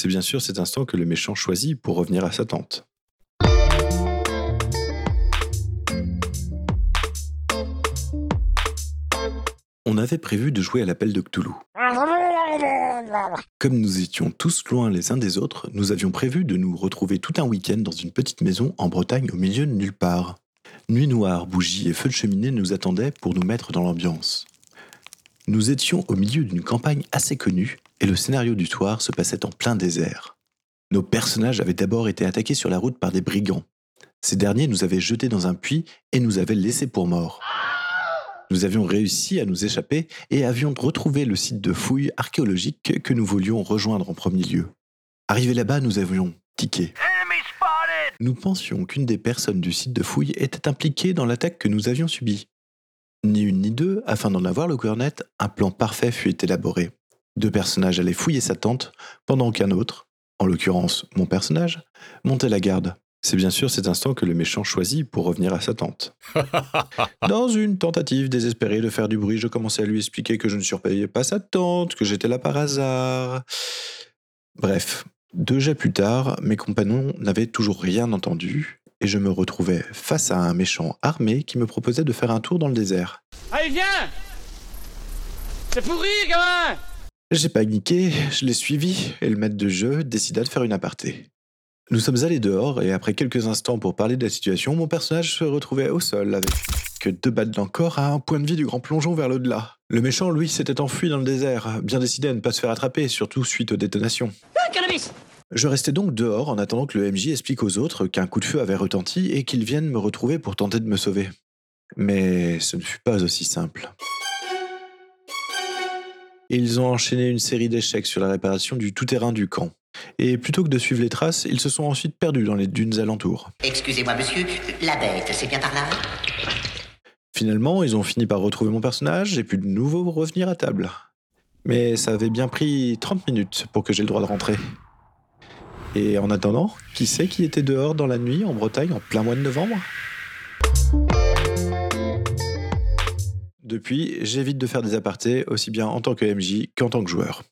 C'est bien sûr cet instant que le méchant choisit pour revenir à sa tente. On avait prévu de jouer à l'appel de Cthulhu. Comme nous étions tous loin les uns des autres, nous avions prévu de nous retrouver tout un week-end dans une petite maison en Bretagne au milieu de nulle part. Nuit noire, bougies et feux de cheminée nous attendaient pour nous mettre dans l'ambiance. Nous étions au milieu d'une campagne assez connue et le scénario du soir se passait en plein désert. Nos personnages avaient d'abord été attaqués sur la route par des brigands. Ces derniers nous avaient jetés dans un puits et nous avaient laissés pour morts. Nous avions réussi à nous échapper et avions retrouvé le site de fouilles archéologiques que nous voulions rejoindre en premier lieu. Arrivés là-bas, nous avions tiqué. Nous pensions qu'une des personnes du site de fouilles était impliquée dans l'attaque que nous avions subie. Ni une ni deux, afin d'en avoir le cœur net, un plan parfait fut élaboré. Deux personnages allaient fouiller sa tente, pendant qu'un autre, en l'occurrence mon personnage, montait la garde. C'est bien sûr cet instant que le méchant choisit pour revenir à sa tente. Dans une tentative désespérée de faire du bruit, je commençais à lui expliquer que je ne surpayais pas sa tente, que j'étais là par hasard. Bref, deux jets plus tard, mes compagnons n'avaient toujours rien entendu, et je me retrouvais face à un méchant armé qui me proposait de faire un tour dans le désert. Allez, viens C'est pourri, gamin J'ai paniqué, je l'ai suivi, et le maître de jeu décida de faire une aparté. Nous sommes allés dehors, et après quelques instants pour parler de la situation, mon personnage se retrouvait au sol avec que deux balles d'encore à un point de vie du grand plongeon vers l'au-delà. Le méchant, lui, s'était enfui dans le désert, bien décidé à ne pas se faire attraper, surtout suite aux détonations. Ah, cannabis Je restais donc dehors en attendant que le MJ explique aux autres qu'un coup de feu avait retenti et qu'ils viennent me retrouver pour tenter de me sauver. Mais ce ne fut pas aussi simple. Ils ont enchaîné une série d'échecs sur la réparation du tout-terrain du camp. Et plutôt que de suivre les traces, ils se sont ensuite perdus dans les dunes alentours. Excusez-moi, monsieur, la bête, c'est bien par là? Finalement, ils ont fini par retrouver mon personnage et pu de nouveau revenir à table. Mais ça avait bien pris 30 minutes pour que j'ai le droit de rentrer. Et en attendant, qui sait qui était dehors dans la nuit en Bretagne en plein mois de novembre? Depuis, j'évite de faire des apartés aussi bien en tant que MJ qu'en tant que joueur.